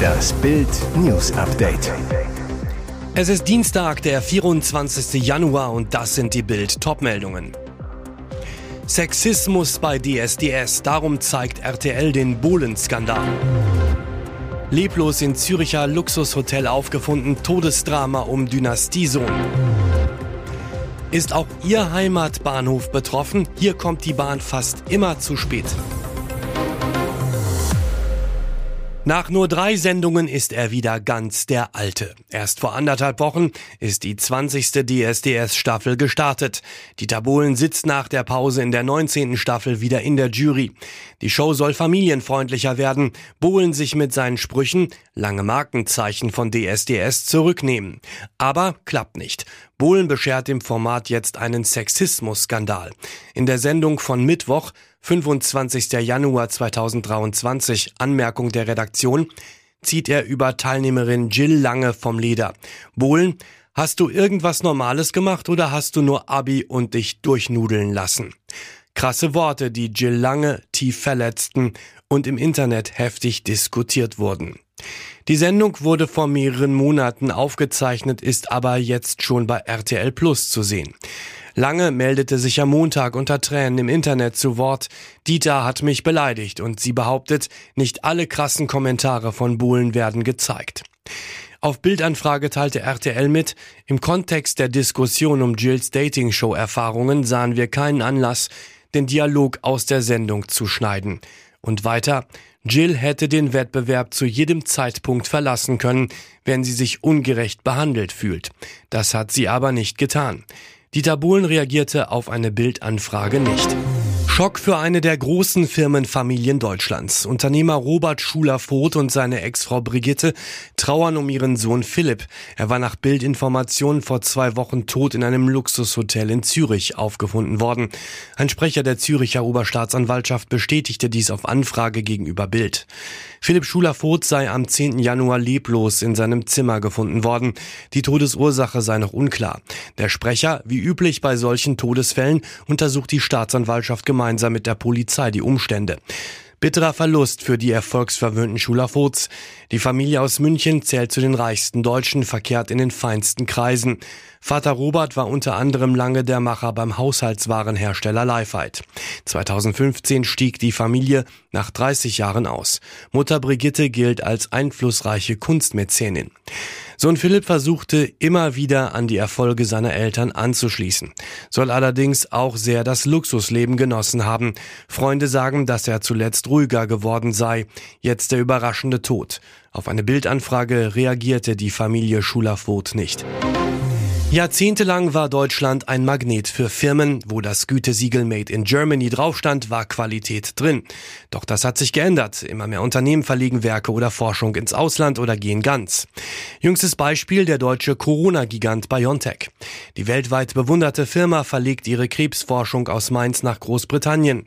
Das Bild News Update. Es ist Dienstag, der 24. Januar und das sind die Bild Topmeldungen. Sexismus bei DSDS, darum zeigt RTL den Bohlen-Skandal. Leblos in Züricher Luxushotel aufgefunden, Todesdrama um Dynastiesohn. Ist auch Ihr Heimatbahnhof betroffen? Hier kommt die Bahn fast immer zu spät. Nach nur drei Sendungen ist er wieder ganz der Alte. Erst vor anderthalb Wochen ist die 20. DSDS-Staffel gestartet. Dieter Bohlen sitzt nach der Pause in der 19. Staffel wieder in der Jury. Die Show soll familienfreundlicher werden, Bohlen sich mit seinen Sprüchen, lange Markenzeichen von DSDS, zurücknehmen. Aber klappt nicht. Bohlen beschert dem Format jetzt einen Sexismus-Skandal. In der Sendung von Mittwoch 25. Januar 2023, Anmerkung der Redaktion, zieht er über Teilnehmerin Jill Lange vom Leder. Bohlen, hast du irgendwas Normales gemacht oder hast du nur Abi und dich durchnudeln lassen? Krasse Worte, die Jill Lange tief verletzten und im Internet heftig diskutiert wurden. Die Sendung wurde vor mehreren Monaten aufgezeichnet, ist aber jetzt schon bei RTL Plus zu sehen. Lange meldete sich am Montag unter Tränen im Internet zu Wort. Dieter hat mich beleidigt und sie behauptet, nicht alle krassen Kommentare von Bohlen werden gezeigt. Auf Bildanfrage teilte RTL mit, im Kontext der Diskussion um Jills Dating-Show-Erfahrungen sahen wir keinen Anlass, den Dialog aus der Sendung zu schneiden. Und weiter, Jill hätte den Wettbewerb zu jedem Zeitpunkt verlassen können, wenn sie sich ungerecht behandelt fühlt. Das hat sie aber nicht getan. Dieter Bohlen reagierte auf eine Bildanfrage nicht. Schock für eine der großen Firmenfamilien Deutschlands. Unternehmer Robert Schuler-Voth und seine Ex-Frau Brigitte trauern um ihren Sohn Philipp. Er war nach Bildinformationen vor zwei Wochen tot in einem Luxushotel in Zürich aufgefunden worden. Ein Sprecher der Züricher Oberstaatsanwaltschaft bestätigte dies auf Anfrage gegenüber Bild. Philipp Schuler-Voth sei am 10. Januar leblos in seinem Zimmer gefunden worden. Die Todesursache sei noch unklar. Der Sprecher, wie üblich bei solchen Todesfällen, untersucht die Staatsanwaltschaft gemeinsam gemeinsam mit der Polizei die Umstände. Bitterer Verlust für die erfolgsverwöhnten Schulafots. Die Familie aus München zählt zu den reichsten Deutschen, verkehrt in den feinsten Kreisen. Vater Robert war unter anderem lange der Macher beim Haushaltswarenhersteller Leifheit. 2015 stieg die Familie nach 30 Jahren aus. Mutter Brigitte gilt als einflussreiche Kunstmäzenin. Sohn Philipp versuchte immer wieder an die Erfolge seiner Eltern anzuschließen, soll allerdings auch sehr das Luxusleben genossen haben. Freunde sagen, dass er zuletzt ruhiger geworden sei. Jetzt der überraschende Tod. Auf eine Bildanfrage reagierte die Familie Schulervoth nicht. Jahrzehntelang war Deutschland ein Magnet für Firmen. Wo das Gütesiegel Made in Germany draufstand, war Qualität drin. Doch das hat sich geändert. Immer mehr Unternehmen verlegen Werke oder Forschung ins Ausland oder gehen ganz. Jüngstes Beispiel der deutsche Corona-Gigant BioNTech. Die weltweit bewunderte Firma verlegt ihre Krebsforschung aus Mainz nach Großbritannien.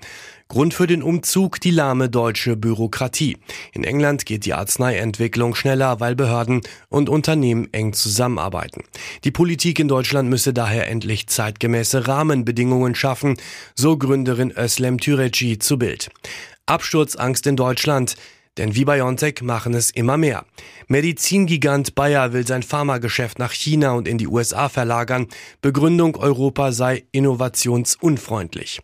Grund für den Umzug die lahme deutsche Bürokratie. In England geht die Arzneientwicklung schneller, weil Behörden und Unternehmen eng zusammenarbeiten. Die Politik in Deutschland müsse daher endlich zeitgemäße Rahmenbedingungen schaffen, so Gründerin Özlem Türeci zu Bild. Absturzangst in Deutschland. Denn wie BioNTech machen es immer mehr. Medizingigant Bayer will sein Pharmageschäft nach China und in die USA verlagern. Begründung Europa sei innovationsunfreundlich.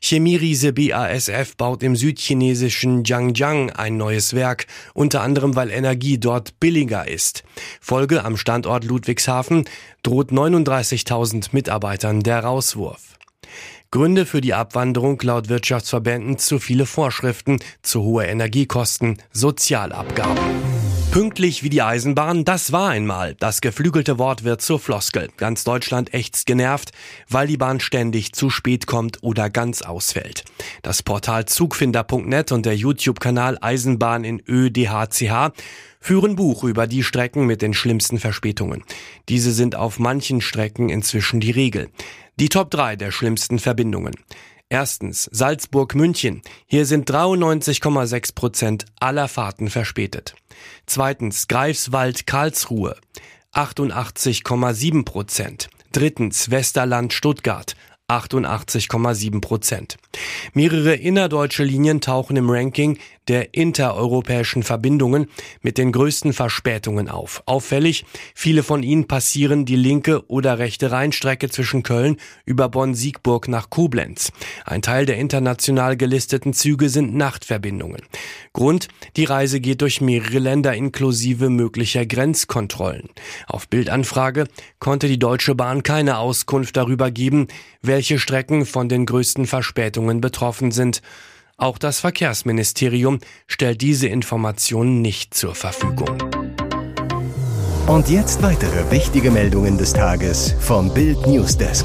Chemieriese BASF baut im südchinesischen Jiangjiang ein neues Werk, unter anderem weil Energie dort billiger ist. Folge am Standort Ludwigshafen droht 39.000 Mitarbeitern der Rauswurf. Gründe für die Abwanderung laut Wirtschaftsverbänden zu viele Vorschriften, zu hohe Energiekosten, Sozialabgaben. Pünktlich wie die Eisenbahn, das war einmal. Das geflügelte Wort wird zur Floskel. Ganz Deutschland ächzt genervt, weil die Bahn ständig zu spät kommt oder ganz ausfällt. Das Portal Zugfinder.net und der YouTube-Kanal Eisenbahn in ÖDHCH führen Buch über die Strecken mit den schlimmsten Verspätungen. Diese sind auf manchen Strecken inzwischen die Regel. Die Top 3 der schlimmsten Verbindungen. Erstens Salzburg-München. Hier sind 93,6 Prozent aller Fahrten verspätet. Zweitens Greifswald-Karlsruhe. 88,7 Prozent. Drittens Westerland-Stuttgart. 88,7 Prozent. Mehrere innerdeutsche Linien tauchen im Ranking der intereuropäischen Verbindungen mit den größten Verspätungen auf. Auffällig, viele von ihnen passieren die linke oder rechte Rheinstrecke zwischen Köln über Bonn-Siegburg nach Koblenz. Ein Teil der international gelisteten Züge sind Nachtverbindungen. Grund, die Reise geht durch mehrere Länder inklusive möglicher Grenzkontrollen. Auf Bildanfrage konnte die Deutsche Bahn keine Auskunft darüber geben, welche Strecken von den größten Verspätungen betroffen sind. Auch das Verkehrsministerium stellt diese Informationen nicht zur Verfügung. Und jetzt weitere wichtige Meldungen des Tages vom Bild Newsdesk.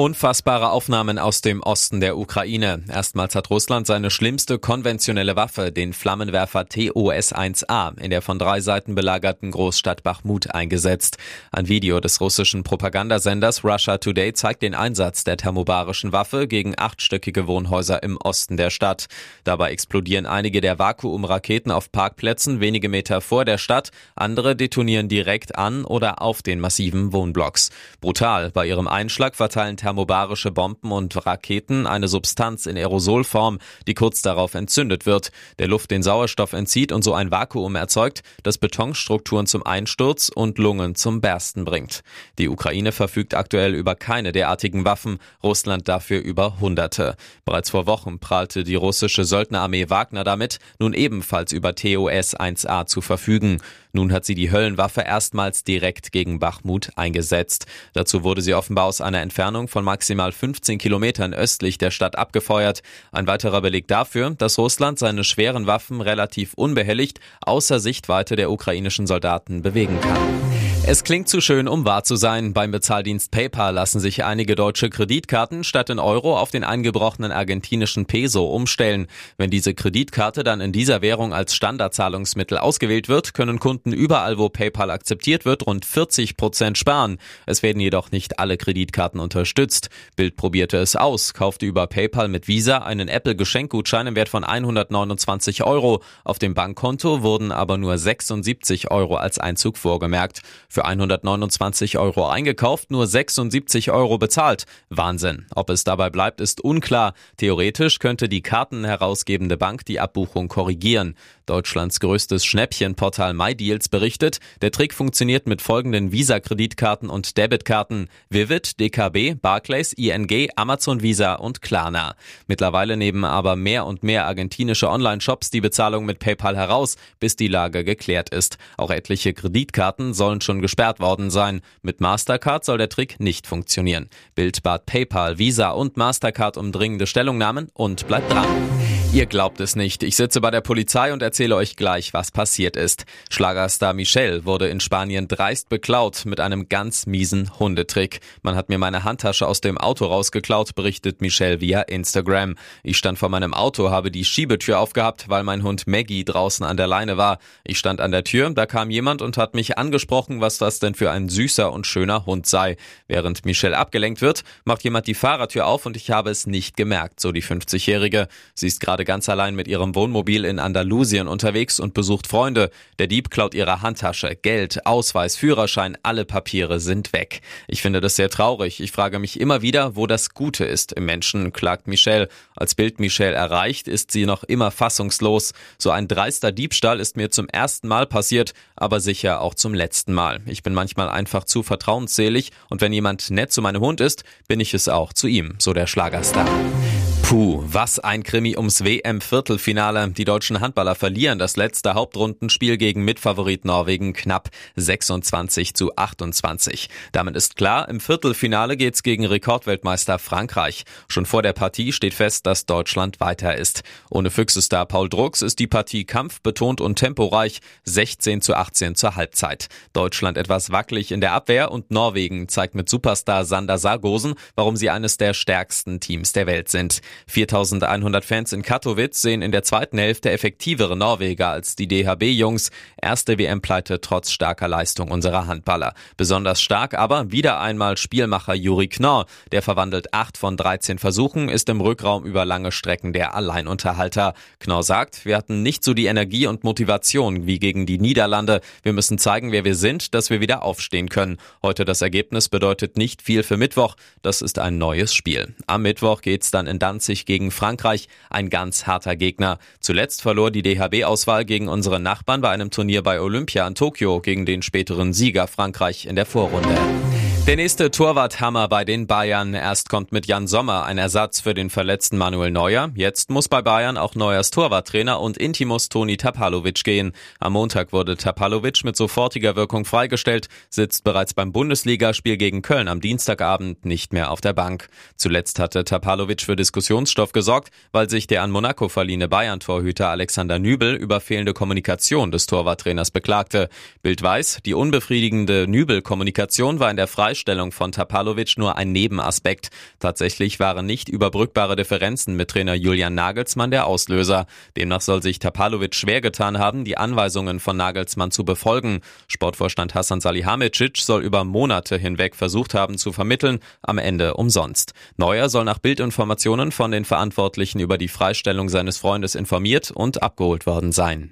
Unfassbare Aufnahmen aus dem Osten der Ukraine. Erstmals hat Russland seine schlimmste konventionelle Waffe, den Flammenwerfer TOS-1A, in der von drei Seiten belagerten Großstadt Bachmut eingesetzt. Ein Video des russischen Propagandasenders Russia Today zeigt den Einsatz der thermobarischen Waffe gegen achtstöckige Wohnhäuser im Osten der Stadt. Dabei explodieren einige der Vakuumraketen auf Parkplätzen wenige Meter vor der Stadt, andere detonieren direkt an oder auf den massiven Wohnblocks. Brutal, bei ihrem Einschlag verteilen thermobarische Bomben und Raketen eine Substanz in Aerosolform, die kurz darauf entzündet wird, der Luft den Sauerstoff entzieht und so ein Vakuum erzeugt, das Betonstrukturen zum Einsturz und Lungen zum Bersten bringt. Die Ukraine verfügt aktuell über keine derartigen Waffen, Russland dafür über Hunderte. Bereits vor Wochen prahlte die russische Söldnerarmee Wagner damit, nun ebenfalls über TOS 1A zu verfügen. Nun hat sie die Höllenwaffe erstmals direkt gegen Bachmut eingesetzt. Dazu wurde sie offenbar aus einer Entfernung von maximal 15 Kilometern östlich der Stadt abgefeuert. Ein weiterer Beleg dafür, dass Russland seine schweren Waffen relativ unbehelligt außer Sichtweite der ukrainischen Soldaten bewegen kann. Es klingt zu schön, um wahr zu sein. Beim Bezahldienst PayPal lassen sich einige deutsche Kreditkarten statt in Euro auf den eingebrochenen argentinischen Peso umstellen. Wenn diese Kreditkarte dann in dieser Währung als Standardzahlungsmittel ausgewählt wird, können Kunden überall, wo PayPal akzeptiert wird, rund 40 Prozent sparen. Es werden jedoch nicht alle Kreditkarten unterstützt. Bild probierte es aus, kaufte über PayPal mit Visa einen Apple-Geschenkgutschein im Wert von 129 Euro. Auf dem Bankkonto wurden aber nur 76 Euro als Einzug vorgemerkt. Für 129 Euro eingekauft, nur 76 Euro bezahlt. Wahnsinn. Ob es dabei bleibt, ist unklar. Theoretisch könnte die kartenherausgebende Bank die Abbuchung korrigieren. Deutschlands größtes Schnäppchenportal MyDeals berichtet, der Trick funktioniert mit folgenden Visa-Kreditkarten und Debitkarten. Vivid, DKB, Barclays, ING, Amazon Visa und Klarna. Mittlerweile nehmen aber mehr und mehr argentinische Online-Shops die Bezahlung mit PayPal heraus, bis die Lage geklärt ist. Auch etliche Kreditkarten sollen schon gesperrt worden sein. Mit Mastercard soll der Trick nicht funktionieren. Bild bat PayPal, Visa und Mastercard um dringende Stellungnahmen und bleibt dran. Ihr glaubt es nicht. Ich sitze bei der Polizei und erzähle euch gleich, was passiert ist. Schlagerstar Michel wurde in Spanien dreist beklaut mit einem ganz miesen Hundetrick. Man hat mir meine Handtasche aus dem Auto rausgeklaut, berichtet Michel via Instagram. Ich stand vor meinem Auto, habe die Schiebetür aufgehabt, weil mein Hund Maggie draußen an der Leine war. Ich stand an der Tür, da kam jemand und hat mich angesprochen, was das denn für ein süßer und schöner Hund sei. Während Michel abgelenkt wird, macht jemand die Fahrertür auf und ich habe es nicht gemerkt, so die 50-Jährige. Sie ist gerade ganz allein mit ihrem Wohnmobil in Andalusien unterwegs und besucht Freunde. Der Dieb klaut ihre Handtasche, Geld, Ausweis, Führerschein, alle Papiere sind weg. Ich finde das sehr traurig. Ich frage mich immer wieder, wo das Gute ist im Menschen, klagt Michelle. Als Bild Michelle erreicht, ist sie noch immer fassungslos. So ein dreister Diebstahl ist mir zum ersten Mal passiert, aber sicher auch zum letzten Mal. Ich bin manchmal einfach zu vertrauensselig und wenn jemand nett zu meinem Hund ist, bin ich es auch zu ihm, so der Schlagerstar. Puh, was ein Krimi ums WM-Viertelfinale. Die deutschen Handballer verlieren das letzte Hauptrundenspiel gegen Mitfavorit Norwegen knapp 26 zu 28. Damit ist klar, im Viertelfinale geht's gegen Rekordweltmeister Frankreich. Schon vor der Partie steht fest, dass Deutschland weiter ist. Ohne Füchsestar Paul Drucks ist die Partie kampfbetont und temporeich 16 zu 18 zur Halbzeit. Deutschland etwas wackelig in der Abwehr und Norwegen zeigt mit Superstar Sander Sargosen, warum sie eines der stärksten Teams der Welt sind. 4100 Fans in Katowice sehen in der zweiten Hälfte effektivere Norweger als die DHB-Jungs. Erste WM-Pleite trotz starker Leistung unserer Handballer. Besonders stark aber wieder einmal Spielmacher Juri Knorr. Der verwandelt acht von 13 Versuchen, ist im Rückraum über lange Strecken der Alleinunterhalter. Knorr sagt, wir hatten nicht so die Energie und Motivation wie gegen die Niederlande. Wir müssen zeigen, wer wir sind, dass wir wieder aufstehen können. Heute das Ergebnis bedeutet nicht viel für Mittwoch. Das ist ein neues Spiel. Am Mittwoch geht's dann in Danzig gegen Frankreich. Ein ganz harter Gegner. Zuletzt verlor die DHB-Auswahl gegen unsere Nachbarn bei einem Turnier bei Olympia in Tokio gegen den späteren Sieger Frankreich in der Vorrunde. Der nächste Torwarthammer bei den Bayern. Erst kommt mit Jan Sommer ein Ersatz für den verletzten Manuel Neuer. Jetzt muss bei Bayern auch Neuers Torwarttrainer und Intimus Toni Tapalovic gehen. Am Montag wurde Tapalovic mit sofortiger Wirkung freigestellt, sitzt bereits beim Bundesligaspiel gegen Köln am Dienstagabend nicht mehr auf der Bank. Zuletzt hatte Tapalovic für Diskussionsstoff gesorgt, weil sich der an Monaco verliehene Bayern-Torhüter Alexander Nübel über fehlende Kommunikation des Torwarttrainers beklagte. Bild weiß, die unbefriedigende Nübel-Kommunikation war in der Freistellung Freistellung von Tapalovic nur ein Nebenaspekt. Tatsächlich waren nicht überbrückbare Differenzen mit Trainer Julian Nagelsmann der Auslöser. Demnach soll sich Tapalovic schwer getan haben, die Anweisungen von Nagelsmann zu befolgen. Sportvorstand Hassan Salihamidzic soll über Monate hinweg versucht haben zu vermitteln, am Ende umsonst. Neuer soll nach Bildinformationen von den Verantwortlichen über die Freistellung seines Freundes informiert und abgeholt worden sein.